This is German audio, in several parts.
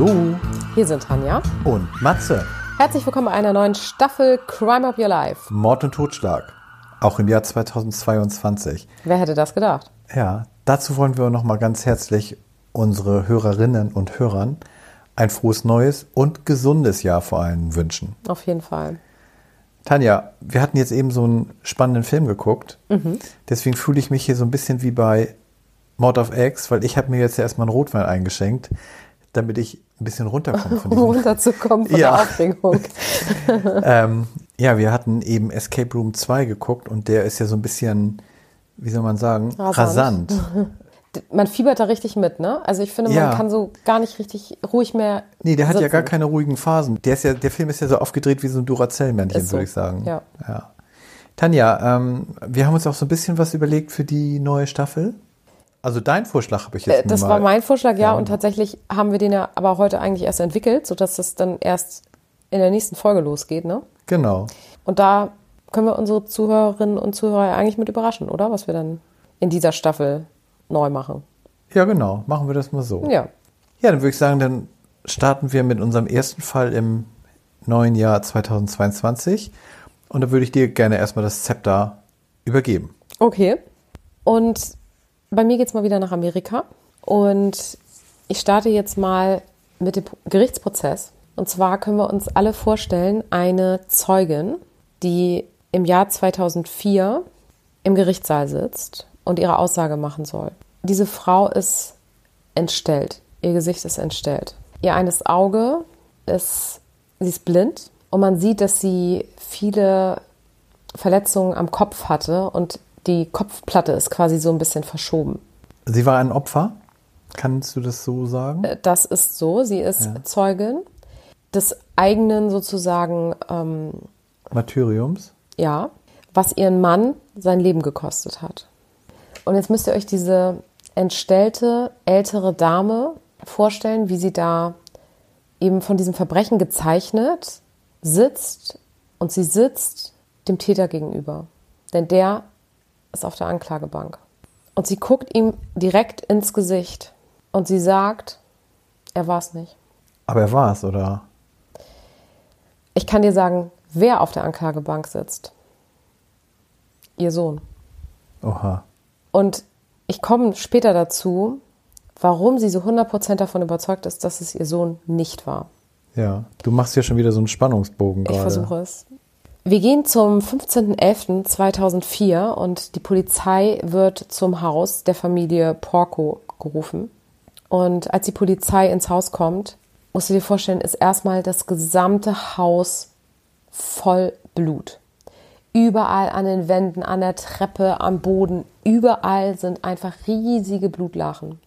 Hallo Hier sind Tanja. und Matze. Herzlich willkommen bei einer neuen Staffel Crime of Your Life. Mord und Totschlag. Auch im Jahr 2022. Wer hätte das gedacht? Ja, dazu wollen wir nochmal ganz herzlich unsere Hörerinnen und Hörern ein frohes neues und gesundes Jahr vor allem wünschen. Auf jeden Fall. Tanja, wir hatten jetzt eben so einen spannenden Film geguckt. Deswegen fühle ich mich hier so ein bisschen wie bei Mord of X, weil ich habe mir jetzt erstmal einen Rotwein eingeschenkt, damit ich ein bisschen runterkomme von Um runterzukommen von Ja. der Aufregung. ähm, ja, wir hatten eben Escape Room 2 geguckt und der ist ja so ein bisschen, wie soll man sagen, rasant. Rasant. Man fiebert da richtig mit, ne? Also ich finde, Ja. man kann so gar nicht richtig ruhig mehr. Nee, der hat ja gar keine ruhigen Phasen. Der, ist ja, der Film ist ja so aufgedreht wie so ein Duracell-Männchen, so, würde ich sagen. ja. ja. Tanja, ähm, wir haben uns auch so ein bisschen was überlegt für die neue Staffel. Also dein Vorschlag habe ich jetzt Äh, Das war mein Vorschlag, ja, Ja. und tatsächlich haben wir den ja aber heute eigentlich erst entwickelt, sodass das dann erst in der nächsten Folge losgeht, ne? Genau. Und da können wir unsere Zuhörerinnen und Zuhörer eigentlich mit überraschen, oder? Was wir dann in dieser Staffel neu machen. Ja, genau. Machen wir das mal so. Ja. Ja, dann würde ich sagen, dann starten wir mit unserem ersten Fall im neuen Jahr 2022. Und da würde ich dir gerne erstmal das Zepter übergeben. Okay. Und bei mir geht's mal wieder nach Amerika. Und ich starte jetzt mal mit dem Gerichtsprozess. Und zwar können wir uns alle vorstellen, eine Zeugin, die im Jahr 2004 im Gerichtssaal sitzt und ihre Aussage machen soll. Diese Frau ist entstellt. Ihr Gesicht ist entstellt. Ihr eines Auge ist, sie ist blind und man sieht, dass sie viele Verletzungen am Kopf hatte und die Kopfplatte ist quasi so ein bisschen verschoben. Sie war ein Opfer. Kannst du das so sagen? Äh, Das ist so. Sie ist Zeugin des eigenen sozusagen, ähm, Martyriums. ja, was ihren Mann sein Leben gekostet hat. Und jetzt müsst ihr euch diese entstellte ältere Dame vorstellen, wie sie da eben von diesem Verbrechen gezeichnet sitzt und sie sitzt dem Täter gegenüber. Denn der ist auf der Anklagebank. Und sie guckt ihm direkt ins Gesicht und sie sagt, er war es nicht. Aber er war es, oder? Ich kann dir sagen, wer auf der Anklagebank sitzt. Ihr Sohn. Oha. Und ich komme später dazu, warum sie so 100% davon überzeugt ist, dass es ihr Sohn nicht war. Ja. Du machst hier schon wieder so einen Spannungsbogen Ich gerade. versuche es. Wir gehen zum 15.11.2004 und die Polizei wird zum Haus der Familie Porco gerufen. Und als die Polizei ins Haus kommt, musst du dir vorstellen, ist erstmal das gesamte Haus voll Blut. Überall an den Wänden, an der Treppe, am Boden, überall sind einfach riesige Blutlachen.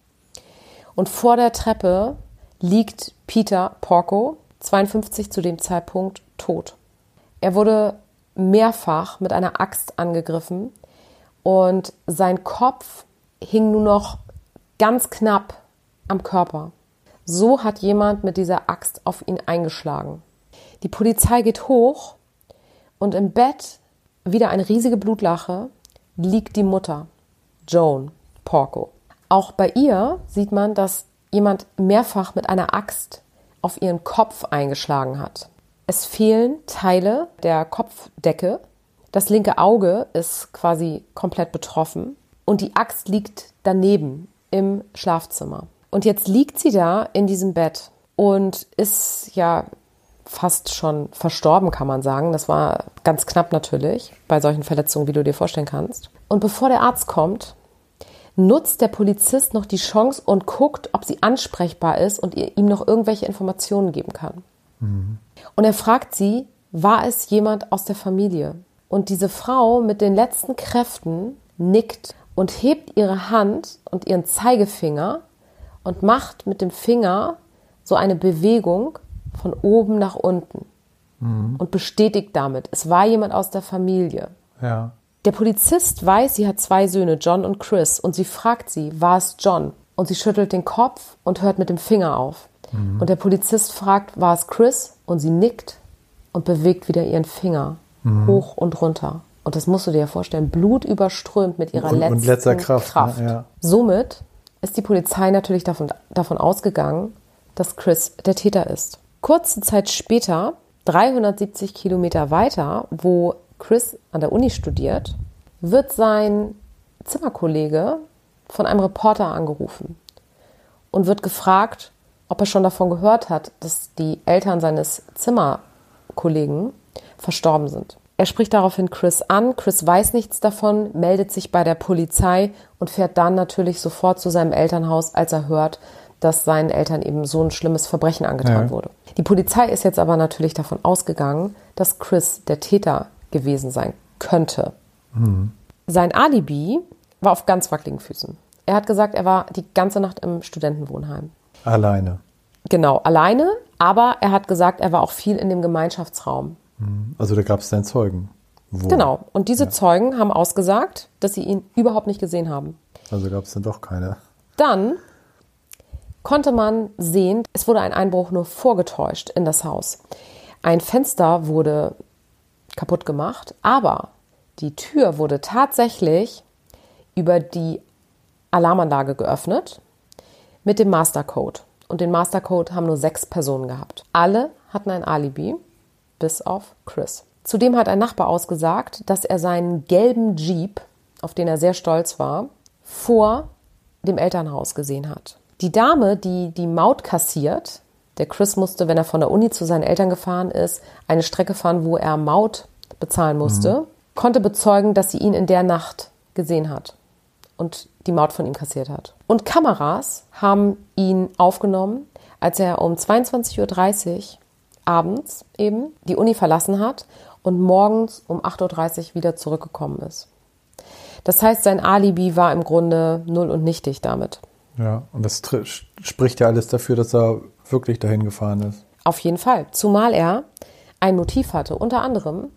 Und vor der Treppe liegt Peter Porco, 52 zu dem Zeitpunkt, tot. Er wurde mehrfach mit einer Axt angegriffen und sein Kopf hing nur noch ganz knapp am Körper. So hat jemand mit dieser Axt auf ihn eingeschlagen. Die Polizei geht hoch und im Bett, wieder eine riesige Blutlache, liegt die Mutter, Joan Porco. Auch bei ihr sieht man, dass jemand mehrfach mit einer Axt auf ihren Kopf eingeschlagen hat. Es fehlen Teile der Kopfdecke. Das linke Auge ist quasi komplett betroffen und die Axt liegt daneben im Schlafzimmer. Und jetzt liegt sie da in diesem Bett und ist ja fast schon verstorben, kann man sagen. Das war ganz knapp natürlich bei solchen Verletzungen, wie du dir vorstellen kannst. Und bevor der Arzt kommt, nutzt der Polizist noch die Chance und guckt, ob sie ansprechbar ist und ihm noch irgendwelche Informationen geben kann. Und er fragt sie, war es jemand aus der Familie? Und diese Frau mit den letzten Kräften nickt und hebt ihre Hand und ihren Zeigefinger und macht mit dem Finger so eine Bewegung von oben nach unten und bestätigt damit, es war jemand aus der Familie. Ja. Der Polizist weiß, sie hat zwei Söhne, John und Chris, und sie fragt sie, war es John? Und sie schüttelt den Kopf und hört mit dem Finger auf. Und der Polizist fragt, war es Chris? Und sie nickt und bewegt wieder ihren Finger hoch und runter. Und das musst du dir ja vorstellen, Blut überströmt mit ihrer Und- und letzten letzter Kraft, ne? Ja. Somit ist die Polizei natürlich davon, davon ausgegangen, dass Chris der Täter ist. Kurze Zeit später, 370 Kilometer weiter, wo Chris an der Uni studiert, wird sein Zimmerkollege von einem Reporter angerufen und wird gefragt, ob er schon davon gehört hat, dass die Eltern seines Zimmerkollegen verstorben sind. Er spricht daraufhin Chris an. Chris weiß nichts davon, meldet sich bei der Polizei und fährt dann natürlich sofort zu seinem Elternhaus, als er hört, dass seinen Eltern eben so ein schlimmes Verbrechen angetan ja. wurde. Die Polizei ist jetzt aber natürlich davon ausgegangen, dass Chris der Täter gewesen sein könnte. Mhm. Sein Alibi war auf ganz wackeligen Füßen. Er hat gesagt, er war die ganze Nacht im Studentenwohnheim. Alleine. Genau, alleine, aber er hat gesagt, er war auch viel in dem Gemeinschaftsraum. Mhm. Also da gab es dann Zeugen. Wo? Genau, und diese ja. Zeugen haben ausgesagt, dass sie ihn überhaupt nicht gesehen haben. Also gab es dann doch keine. Dann konnte man sehen, es wurde ein Einbruch nur vorgetäuscht in das Haus. Ein Fenster wurde kaputt gemacht, aber die Tür wurde tatsächlich über die Alarmanlage geöffnet mit dem Mastercode. Und den Mastercode haben nur sechs Personen gehabt. Alle hatten ein Alibi, bis auf Chris. Zudem hat ein Nachbar ausgesagt, dass er seinen gelben Jeep, auf den er sehr stolz war, vor dem Elternhaus gesehen hat. Die Dame, die die Maut kassiert, der Chris musste, wenn er von der Uni zu seinen Eltern gefahren ist, eine Strecke fahren, wo er Maut bezahlen musste, mhm. konnte bezeugen, dass sie ihn in der Nacht gesehen hat und die Maut von ihm kassiert hat. Und Kameras haben ihn aufgenommen, als er um 22.30 Uhr abends eben die Uni verlassen hat und morgens um 8.30 Uhr wieder zurückgekommen ist. Das heißt, sein Alibi war im Grunde null und nichtig damit. Ja, und das spricht ja alles dafür, dass er wirklich dahin gefahren ist. Auf jeden Fall. Zumal er ein Motiv hatte. Unter anderem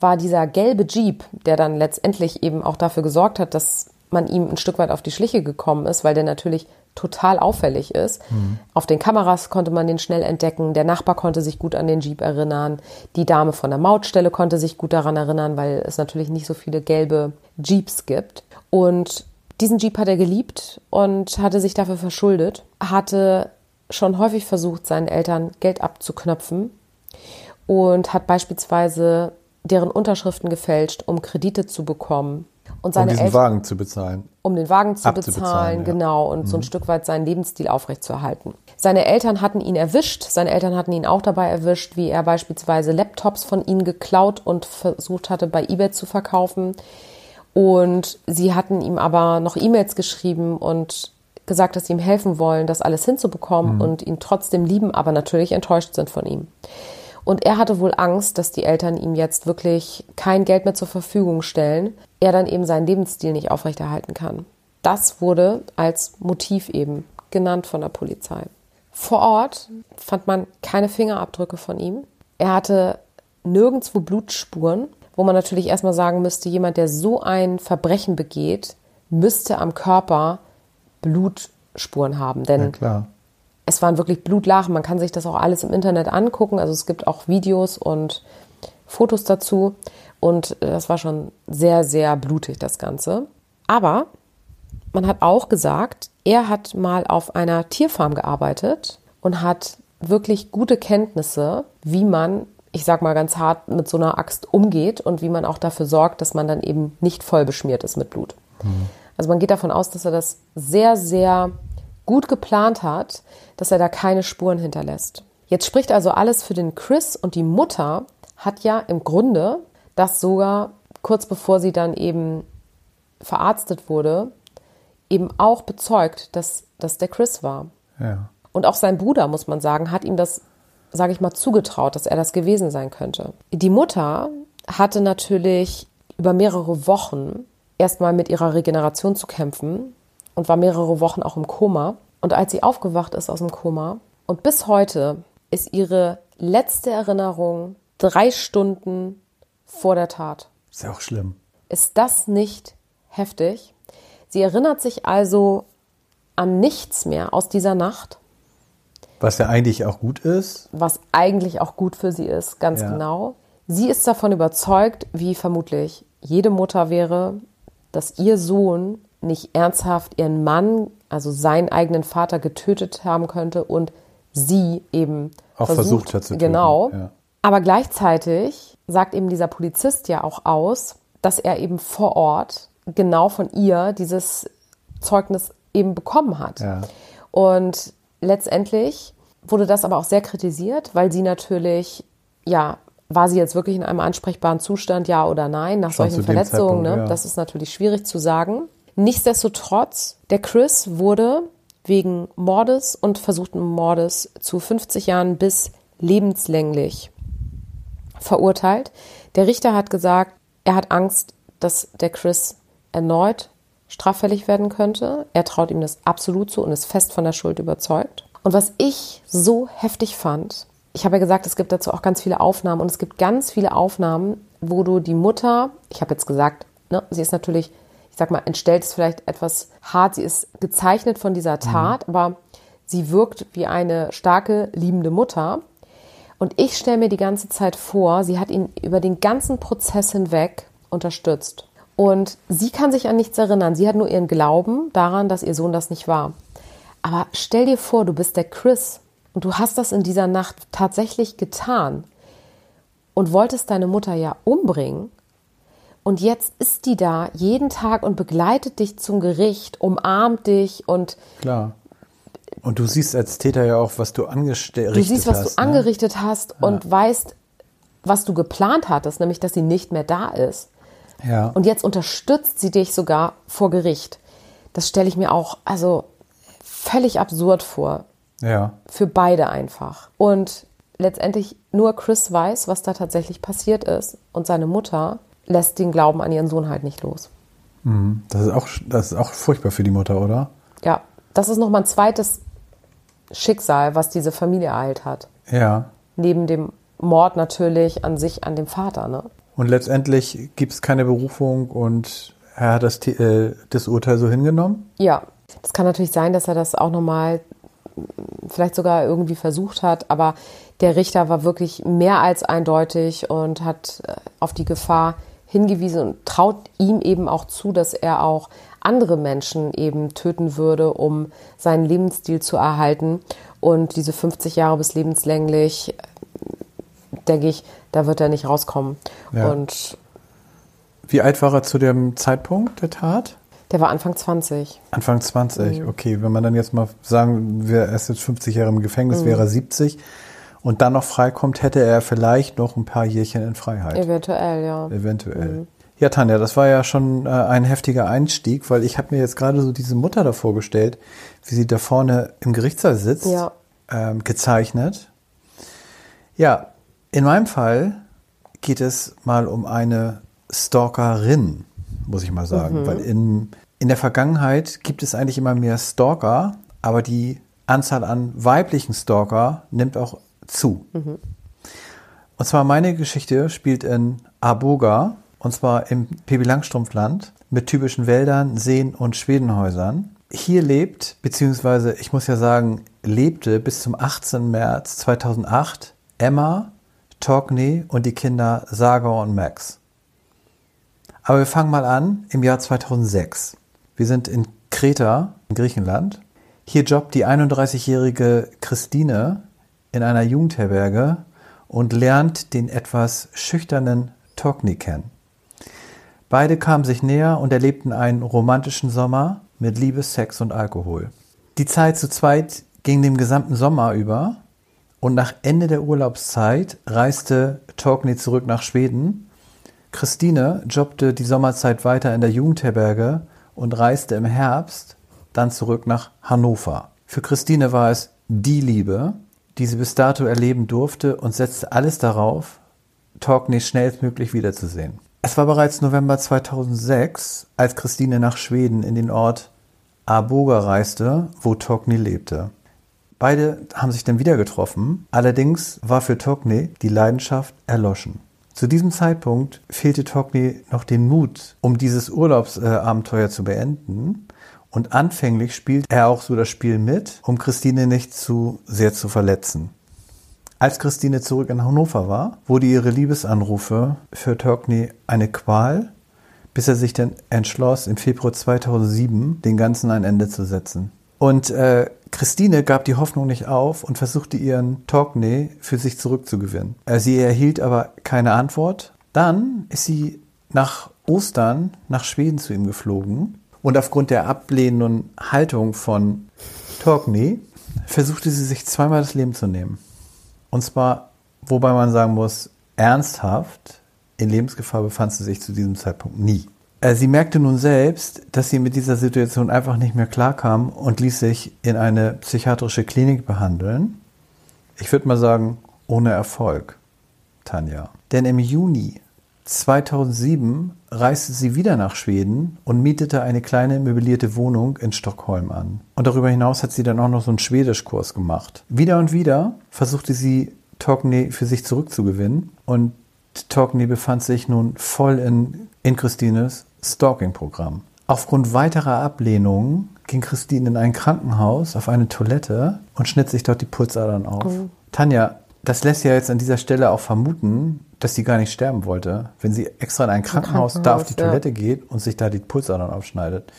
war dieser gelbe Jeep, der dann letztendlich eben auch dafür gesorgt hat, dass man ihm ein Stück weit auf die Schliche gekommen ist, weil der natürlich total auffällig ist. Mhm. Auf den Kameras konnte man den schnell entdecken. Der Nachbar konnte sich gut an den Jeep erinnern. Die Dame von der Mautstelle konnte sich gut daran erinnern, weil es natürlich nicht so viele gelbe Jeeps gibt. Und diesen Jeep hat er geliebt und hatte sich dafür verschuldet, hatte schon häufig versucht, seinen Eltern Geld abzuknöpfen und hat beispielsweise deren Unterschriften gefälscht, um Kredite zu bekommen. Und seine um diesen Eltern, Wagen zu bezahlen. Um den Wagen zu bezahlen, ja. genau, und mhm. so ein mhm. Stück weit seinen Lebensstil aufrechtzuerhalten. Seine Eltern hatten ihn erwischt, seine Eltern hatten ihn auch dabei erwischt, wie er beispielsweise Laptops von ihnen geklaut und versucht hatte, bei eBay zu verkaufen. Und sie hatten ihm aber noch E-Mails geschrieben und gesagt, dass sie ihm helfen wollen, das alles hinzubekommen mhm. und ihn trotzdem lieben, aber natürlich enttäuscht sind von ihm. Und er hatte wohl Angst, dass die Eltern ihm jetzt wirklich kein Geld mehr zur Verfügung stellen, er dann eben seinen Lebensstil nicht aufrechterhalten kann. Das wurde als Motiv eben genannt von der Polizei. Vor Ort fand man keine Fingerabdrücke von ihm. Er hatte nirgendwo Blutspuren wo man natürlich erstmal sagen müsste, jemand, der so ein Verbrechen begeht, müsste am Körper Blutspuren haben. Denn ja, es waren wirklich Blutlachen. Man kann sich das auch alles im Internet angucken. Also es gibt auch Videos und Fotos dazu. Und das war schon sehr, sehr blutig, das Ganze. Aber man hat auch gesagt, er hat mal auf einer Tierfarm gearbeitet und hat wirklich gute Kenntnisse, wie man ich sag mal ganz hart, mit so einer Axt umgeht und wie man auch dafür sorgt, dass man dann eben nicht voll beschmiert ist mit Blut. Mhm. Also man geht davon aus, dass er das sehr, sehr gut geplant hat, dass er da keine Spuren hinterlässt. Jetzt spricht also alles für den Chris und die Mutter hat ja im Grunde das sogar kurz bevor sie dann eben verarztet wurde, eben auch bezeugt, dass das der Chris war. Ja. Und auch sein Bruder, muss man sagen, hat ihm das sage ich mal, zugetraut, dass er das gewesen sein könnte. Die Mutter hatte natürlich über mehrere Wochen erstmal mit ihrer Regeneration zu kämpfen und war mehrere Wochen auch im Koma. Und als sie aufgewacht ist aus dem Koma und bis heute ist ihre letzte Erinnerung drei Stunden vor der Tat. Ist ja auch schlimm. Ist das nicht heftig? Sie erinnert sich also an nichts mehr aus dieser Nacht was ja eigentlich auch gut ist. Was eigentlich auch gut für sie ist, ganz ja. genau. Sie ist davon überzeugt, wie vermutlich jede Mutter wäre, dass ihr Sohn nicht ernsthaft ihren Mann, also seinen eigenen Vater, getötet haben könnte und sie eben Auch versucht, hat zu töten. Genau. Ja. Aber gleichzeitig sagt eben dieser Polizist ja auch aus, dass er eben vor Ort genau von ihr dieses Zeugnis eben bekommen hat. Ja. Und letztendlich wurde das aber auch sehr kritisiert, weil sie natürlich, ja, war sie jetzt wirklich in einem ansprechbaren Zustand, ja oder nein, nach Schon solchen Verletzungen. Ne? Ja. Das ist natürlich schwierig zu sagen. Nichtsdestotrotz, der Chris wurde wegen Mordes und versuchten Mordes zu 50 Jahren bis lebenslänglich verurteilt. Der Richter hat gesagt, er hat Angst, dass der Chris erneut straffällig werden könnte. Er traut ihm das absolut zu und ist fest von der Schuld überzeugt. Und was ich so heftig fand, ich habe ja gesagt, es gibt dazu auch ganz viele Aufnahmen und es gibt ganz viele Aufnahmen, wo du die Mutter, ich habe jetzt gesagt, ne, sie ist natürlich, ich sag mal, entstellt ist vielleicht etwas hart, sie ist gezeichnet von dieser Tat, aber sie wirkt wie eine starke, liebende Mutter. Und ich stelle mir die ganze Zeit vor, sie hat ihn über den ganzen Prozess hinweg unterstützt. Und sie kann sich an nichts erinnern. Sie hat nur ihren Glauben daran, dass ihr Sohn das nicht war. Aber stell dir vor, du bist der Chris und du hast das in dieser Nacht tatsächlich getan und wolltest deine Mutter ja umbringen. Und jetzt ist die da jeden Tag und begleitet dich zum Gericht, umarmt dich und Klar. Und du siehst als Täter ja auch, was du angerichtet du siehst, was hast. du ne? angerichtet hast und weißt, was du geplant hattest, nämlich dass sie nicht mehr da ist. Ja. Und jetzt unterstützt sie dich sogar vor Gericht. Das stelle ich mir auch also völlig absurd vor. ja. Für beide einfach. Und letztendlich nur Chris weiß, was da tatsächlich passiert ist. Und seine Mutter lässt den Glauben an ihren Sohn halt nicht los. Das ist auch, das ist auch furchtbar für die Mutter, oder? Ja, das ist nochmal ein zweites Schicksal, was diese Familie ereilt hat. Ja. Neben dem Mord natürlich an sich, an dem Vater. Ne? Und letztendlich gibt es keine Berufung und er hat das, äh, das Urteil so hingenommen. Ja, das kann natürlich sein, dass er das auch nochmal vielleicht sogar irgendwie versucht hat, aber der Richter war wirklich mehr als eindeutig und hat äh, auf die Gefahr hingewiesen und traut ihm eben auch zu, dass er auch andere Menschen eben töten würde, um seinen Lebensstil zu erhalten. Und diese 50 Jahre bis lebenslänglich, äh, denke ich, da wird er nicht rauskommen. Ja. Und Wie alt war er zu dem Zeitpunkt der Tat? der war Anfang 20. Anfang 20. Mhm. Okay, wenn man dann jetzt mal sagen, wir- er ist jetzt 50 Jahre im Gefängnis, Mhm. wäre er 70 und dann noch freikommt, hätte er vielleicht noch ein paar Jährchen in Freiheit. Eventuell, ja. Eventuell. Mhm. Ja, Tanja, das war ja schon äh, ein heftiger Einstieg, weil ich habe mir jetzt gerade so diese Mutter da vorgestellt, wie sie da vorne im Gerichtssaal sitzt, Ja. ähm, gezeichnet. Ja, in meinem Fall geht es mal um eine Stalkerin, muss ich mal sagen, weil in, in der Vergangenheit gibt es eigentlich immer mehr Stalker, aber die Anzahl an weiblichen Stalker nimmt auch zu. Und zwar meine Geschichte spielt in Arboga, und zwar im Pippi Langstrumpfland, mit typischen Wäldern, Seen und Schwedenhäusern. Hier lebt, beziehungsweise ich muss ja sagen, lebte bis zum 18. März 2008 Emma, Torkney und die Kinder Saga und Max. Aber wir fangen mal an im Jahr 2006. Wir sind in Kreta, in Griechenland. Hier jobbt die 31-jährige Christine in einer Jugendherberge und lernt den etwas schüchternen Torkney kennen. Beide kamen sich näher und erlebten einen romantischen Sommer mit Liebe, Sex und Alkohol. Die Zeit zu zweit ging den gesamten Sommer über und nach Ende der Urlaubszeit reiste Torkney zurück nach Schweden. Christine jobbte die Sommerzeit weiter in der Jugendherberge und reiste im Herbst dann zurück nach Hannover. Für Christine war es die Liebe, die sie bis dato erleben durfte und setzte alles darauf, Torkney schnellstmöglich wiederzusehen. Es war bereits November 2006, als Christine nach Schweden in den Ort Arboga reiste, wo Torkney lebte. Beide haben sich dann wieder getroffen, allerdings war für Torkney die Leidenschaft erloschen. Zu diesem Zeitpunkt fehlte Torkney noch den Mut, um dieses Urlaubsabenteuer zu beenden. Und anfänglich spielt er auch so das Spiel mit, um Christine nicht zu sehr zu verletzen. Als Christine zurück in Hannover war, wurde ihre Liebesanrufe für Torkney eine Qual, bis er sich dann entschloss, im Februar 2007 den Ganzen ein Ende zu setzen. Und äh, Christine gab die Hoffnung nicht auf und versuchte ihren Torkney für sich zurückzugewinnen. Äh, sie erhielt aber keine Antwort. Dann ist sie nach Ostern nach Schweden zu ihm geflogen und aufgrund der ablehnenden Haltung von Torkney versuchte sie sich zweimal das Leben zu nehmen. Und zwar, wobei man sagen muss, ernsthaft, in Lebensgefahr befand sie sich zu diesem Zeitpunkt nie. Äh, sie merkte nun selbst, dass sie mit dieser Situation einfach nicht mehr klarkam und ließ sich in eine psychiatrische Klinik behandeln. Ich würde mal sagen, ohne Erfolg, Tanja. Denn im Juni 2007 reiste sie wieder nach Schweden und mietete eine kleine möblierte Wohnung in Stockholm an. Und darüber hinaus hat sie dann auch noch so einen Schwedischkurs gemacht. Wieder und wieder versuchte sie Torkney für sich zurückzugewinnen und Torkney befand sich nun voll in, in Christines Stalking-Programm. Aufgrund weiterer Ablehnungen ging Christine in ein Krankenhaus auf eine Toilette und schnitt sich dort die Pulsadern auf. Oh. Tanja, das lässt ja jetzt an dieser Stelle auch vermuten, dass sie gar nicht sterben wollte, wenn sie extra in ein Krankenhaus, da auf die ja. Toilette geht und sich da die Pulsadern aufschneidet.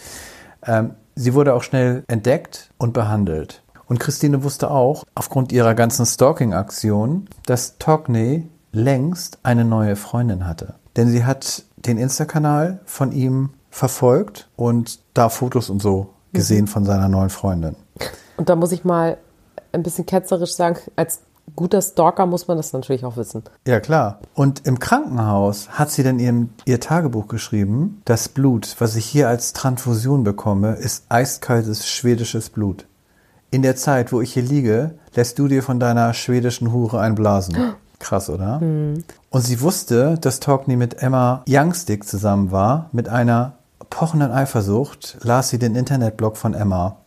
Ähm, sie wurde auch schnell entdeckt und behandelt. Und Christine wusste auch, aufgrund ihrer ganzen Stalking-Aktion, dass Togney längst eine neue Freundin hatte. Denn sie hat den Insta-Kanal von ihm verfolgt und da Fotos und so gesehen mhm. von seiner neuen Freundin. Und da muss ich mal ein bisschen ketzerisch sagen, als guter Stalker muss man das natürlich auch wissen. Ja, klar. Und im Krankenhaus hat sie dann ihrem, ihr Tagebuch geschrieben, das Blut, was ich hier als Transfusion bekomme, ist eiskaltes schwedisches Blut. In der Zeit, wo ich hier liege, lässt du dir von deiner schwedischen Hure einblasen. Krass, oder? Mhm. Und sie wusste, dass Torkney mit Emma Youngstick zusammen war. Mit einer pochenden Eifersucht las sie den Internetblog von Emma.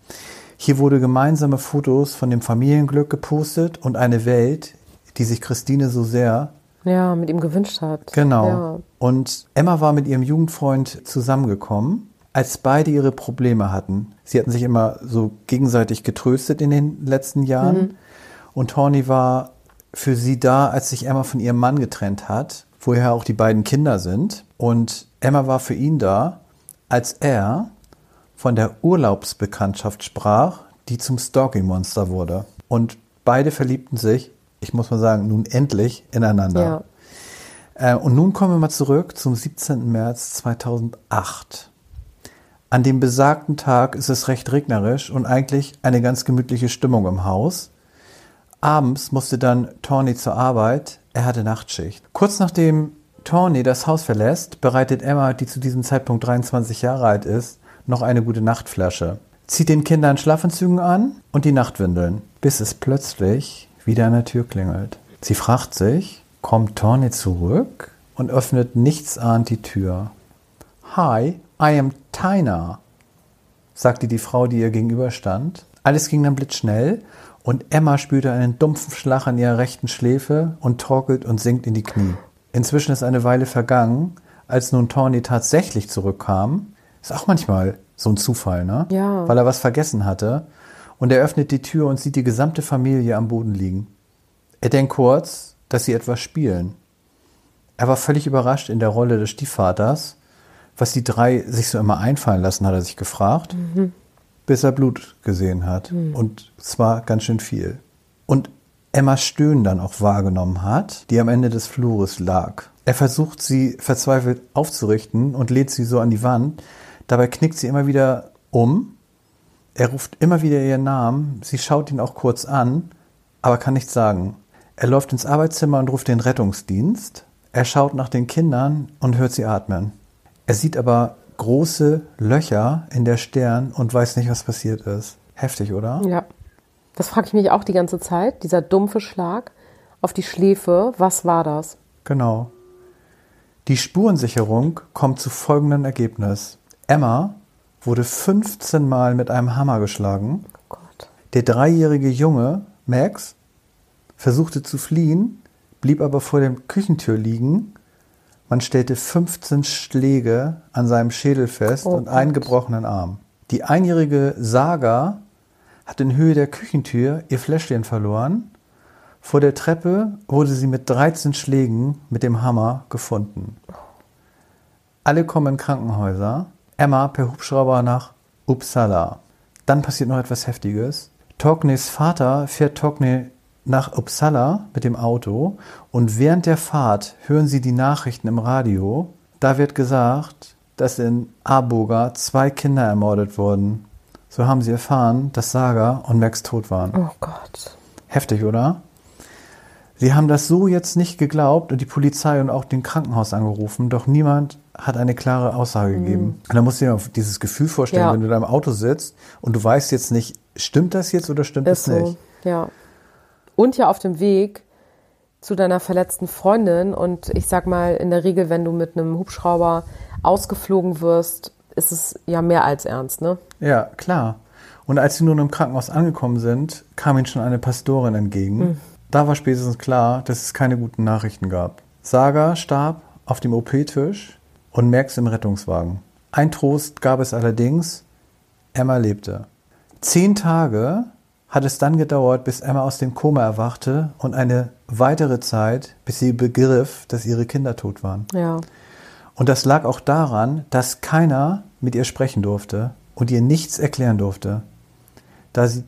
Hier wurde gemeinsame Fotos von dem Familienglück gepostet und eine Welt, die sich Christine so sehr ja, mit ihm gewünscht hat. Genau. Ja. Und Emma war mit ihrem Jugendfreund zusammengekommen, als beide ihre Probleme hatten. Sie hatten sich immer so gegenseitig getröstet in den letzten Jahren. Mhm. Und Tawny war für sie da, als sich Emma von ihrem Mann getrennt hat, woher auch die beiden Kinder sind. Und Emma war für ihn da, als er von der Urlaubsbekanntschaft sprach, die zum Stalking-Monster wurde. Und beide verliebten sich, ich muss mal sagen, nun endlich ineinander. Ja. Äh, und nun kommen wir mal zurück zum 17. März 2008. An dem besagten Tag ist es recht regnerisch und eigentlich eine ganz gemütliche Stimmung im Haus. Abends musste dann Tawny zur Arbeit. Er hatte Nachtschicht. Kurz nachdem Tawny das Haus verlässt, bereitet Emma, die zu diesem Zeitpunkt 23 Jahre alt ist, noch eine gute Nachtflasche. Zieht den Kindern Schlafanzügen an und die Nachtwindeln, bis es plötzlich wieder an der Tür klingelt. Sie fragt sich, kommt Tawny zurück und öffnet nichtsahnd die Tür. Hi, I am Tina, sagte die Frau, die ihr gegenüber stand. Alles ging dann blitzschnell und Emma spürte einen dumpfen Schlag an ihrer rechten Schläfe und torkelt und sinkt in die Knie. Inzwischen ist eine Weile vergangen, als nun Tawny tatsächlich zurückkam. Ist auch manchmal so ein Zufall, ne? Ja. Weil er was vergessen hatte. Und er öffnet die Tür und sieht die gesamte Familie am Boden liegen. Er denkt kurz, dass sie etwas spielen. Er war völlig überrascht in der Rolle des Stiefvaters. Was die drei sich so immer einfallen lassen, hat er sich gefragt. Mhm bis er Blut gesehen hat. Mhm. Und zwar ganz schön viel. Und Emmas Stöhnen dann auch wahrgenommen hat, die am Ende des Flures lag. Er versucht sie verzweifelt aufzurichten und lädt sie so an die Wand. Dabei knickt sie immer wieder um. Er ruft immer wieder ihren Namen. Sie schaut ihn auch kurz an, aber kann nichts sagen. Er läuft ins Arbeitszimmer und ruft den Rettungsdienst. Er schaut nach den Kindern und hört sie atmen. Er sieht aber große Löcher in der Stirn und weiß nicht, was passiert ist. Heftig, oder? Ja. Das frage ich mich auch die ganze Zeit. Dieser dumpfe Schlag auf die Schläfe. Was war das? Genau. Die Spurensicherung kommt zu folgendem Ergebnis. Emma wurde 15 Mal mit einem Hammer geschlagen. Oh. Der dreijährige Junge, Max, versuchte zu fliehen, blieb aber vor der Küchentür liegen man stellte 15 Schläge an seinem Schädel fest oh und einen gebrochenen Arm. Die einjährige Saga hat in Höhe der Küchentür ihr Fläschchen verloren. Vor der Treppe wurde sie mit 13 Schlägen mit dem Hammer gefunden. Alle kommen in Krankenhäuser. Emma per Hubschrauber nach Uppsala. Dann passiert noch etwas Heftiges. Tognes Vater fährt Togne nach Uppsala mit dem Auto und während der Fahrt hören sie die Nachrichten im Radio. Da wird gesagt, dass in Arboga zwei Kinder ermordet wurden. So haben sie erfahren, dass Saga und Max tot waren. Oh Gott. Heftig, oder? Sie haben das so jetzt nicht geglaubt und die Polizei und auch den Krankenhaus angerufen, doch niemand hat eine klare Aussage gegeben. Und da musst du dir dieses Gefühl vorstellen, Ja. wenn du da im Auto sitzt und du weißt jetzt nicht, stimmt das jetzt oder stimmt Ist das so, nicht? ja. Und ja auf dem Weg zu deiner verletzten Freundin und ich sag mal, in der Regel, wenn du mit einem Hubschrauber ausgeflogen wirst, ist es ja mehr als ernst, ne? Ja, klar. Und als sie nun im Krankenhaus angekommen sind, kam ihnen schon eine Pastorin entgegen. Hm. Da war spätestens klar, dass es keine guten Nachrichten gab. Saga starb auf dem OP-Tisch und Max im Rettungswagen. Ein Trost gab es allerdings, Emma lebte. Zehn Tage hat es dann gedauert, bis Emma aus dem Koma erwachte und eine weitere Zeit, bis sie begriff, dass ihre Kinder tot waren. Ja. Und das lag auch daran, dass keiner mit ihr sprechen durfte und ihr nichts erklären durfte. Da sie,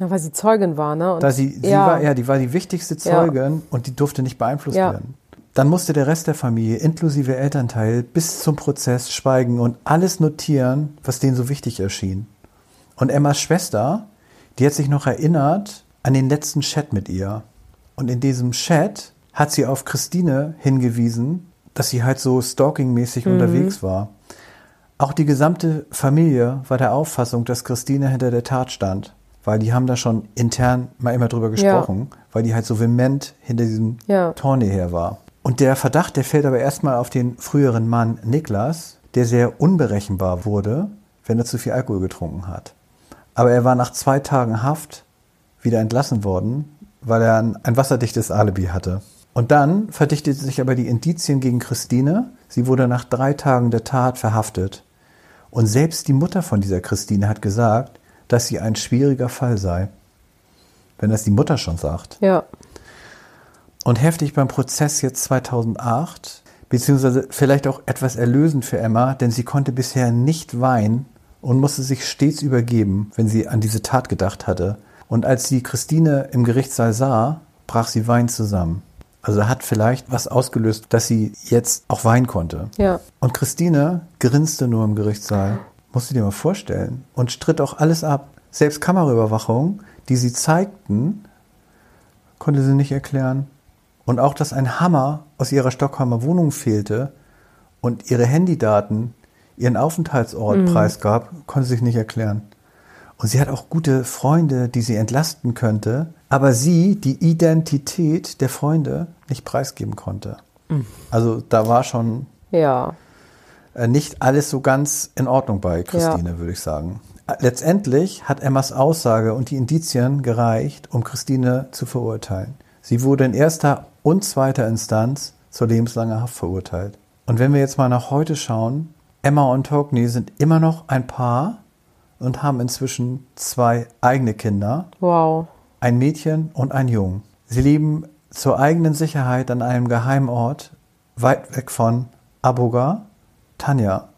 ja weil sie Zeugin war, ne? Und da sie, sie ja. war, ja, die war die wichtigste Ja. Zeugin und die durfte nicht beeinflusst Ja. werden. Dann musste der Rest der Familie, inklusive Elternteil, bis zum Prozess schweigen und alles notieren, was denen so wichtig erschien. Und Emmas Schwester, die hat sich noch erinnert an den letzten Chat mit ihr. Und in diesem Chat hat sie auf Christine hingewiesen, dass sie halt so stalkingmäßig unterwegs war. Auch die gesamte Familie war der Auffassung, dass Christine hinter der Tat stand. Weil die haben da schon intern mal immer drüber gesprochen, weil die halt so vehement hinter diesem Ja. Torne her war. Und der Verdacht, der fällt aber erstmal auf den früheren Mann Niklas, der sehr unberechenbar wurde, wenn er zu viel Alkohol getrunken hat. Aber er war nach zwei Tagen Haft wieder entlassen worden, weil er ein, ein wasserdichtes Alibi hatte. Und dann verdichteten sich aber die Indizien gegen Christine. Sie wurde nach drei Tagen der Tat verhaftet. Und selbst die Mutter von dieser Christine hat gesagt, dass sie ein schwieriger Fall sei. Wenn das die Mutter schon sagt. Ja. Und heftig beim Prozess jetzt 2008, beziehungsweise vielleicht auch etwas erlösend für Emma, denn sie konnte bisher nicht weinen und musste sich stets übergeben, wenn sie an diese Tat gedacht hatte. Und als sie Christine im Gerichtssaal sah, brach sie weinend zusammen. Also hat vielleicht was ausgelöst, dass sie jetzt auch weinen konnte. Ja. Und Christine grinste nur im Gerichtssaal. Musst du dir mal vorstellen. Und stritt auch alles ab. Selbst Kameraüberwachung, die sie zeigten, konnte sie nicht erklären. Und auch, dass ein Hammer aus ihrer Stockholmer Wohnung fehlte und ihre Handydaten ihren Aufenthaltsort preisgab, konnte sie sich nicht erklären. Und sie hat auch gute Freunde, die sie entlasten könnte, aber sie die Identität der Freunde nicht preisgeben konnte. Also da war schon Ja. Äh, nicht alles so ganz in Ordnung bei Christine, würde ich sagen. Äh, Letztendlich hat Emmas Aussage und die Indizien gereicht, um Christine zu verurteilen. Sie wurde in erster und zweiter Instanz zur lebenslanger Haft verurteilt. Und wenn wir jetzt mal nach heute schauen, Emma und Togni sind immer noch ein Paar und haben inzwischen zwei eigene Kinder, Wow. ein Mädchen und ein Jungen. Sie leben zur eigenen Sicherheit an einem geheimen Ort, weit weg von Aboga, Tanja.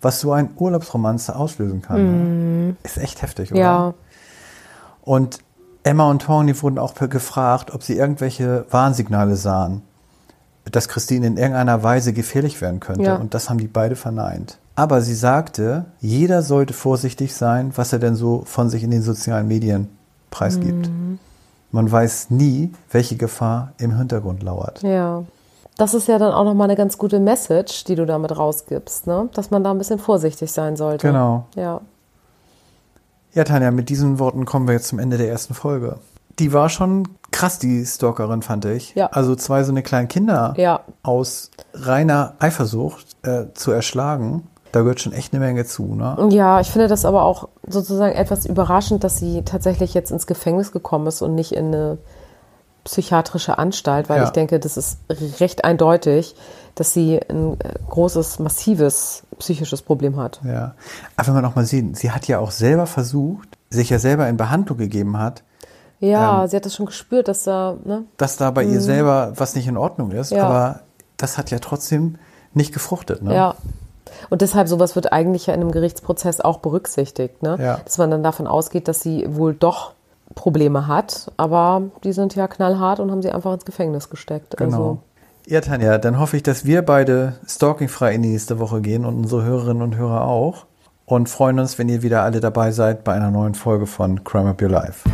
Was so ein Urlaubsromanze auslösen kann. ne? Ist echt heftig, oder? Ja. Und Emma und Tony wurden auch gefragt, ob sie irgendwelche Warnsignale sahen, dass Christine in irgendeiner Weise gefährlich werden könnte. Ja. Und das haben die beide verneint. Aber sie sagte, jeder sollte vorsichtig sein, was er denn so von sich in den sozialen Medien preisgibt. Mhm. Man weiß nie, welche Gefahr im Hintergrund lauert. Ja. Das ist ja dann auch nochmal eine ganz gute Message, die du damit rausgibst, ne? Dass man da ein bisschen vorsichtig sein sollte. Genau. Ja. Ja, Tanja, mit diesen Worten kommen wir jetzt zum Ende der ersten Folge. Die war schon krass, die Stalkerin, fand ich. Ja. Also zwei so eine kleinen Kinder Ja. aus reiner Eifersucht äh, zu erschlagen, da gehört schon echt eine Menge zu, ne? Ja, ich finde das aber auch sozusagen etwas überraschend, dass sie tatsächlich jetzt ins Gefängnis gekommen ist und nicht in eine psychiatrische Anstalt, weil Ja. ich denke, das ist recht eindeutig, dass sie ein äh, großes, massives psychisches Problem hat. Ja. Aber wenn man auch mal sieht, sie hat ja auch selber versucht, sich ja selber in Behandlung gegeben hat, Ja, Ähm. sie hat das schon gespürt, dass da, ne? dass da bei ihr selber was nicht in Ordnung ist, Ja. aber das hat ja trotzdem nicht gefruchtet, ne? Ja. Und deshalb, sowas wird eigentlich ja in einem Gerichtsprozess auch berücksichtigt, ne? Ja. Dass man dann davon ausgeht, dass sie wohl doch Probleme hat, aber die sind ja knallhart und haben sie einfach ins Gefängnis gesteckt. Genau. Also, Ja, Tanja, dann hoffe ich, dass wir beide stalkingfrei in die nächste Woche gehen und unsere Hörerinnen und Hörer auch. Und freuen uns, wenn ihr wieder alle dabei seid bei einer neuen Folge von Crime Up Your Life.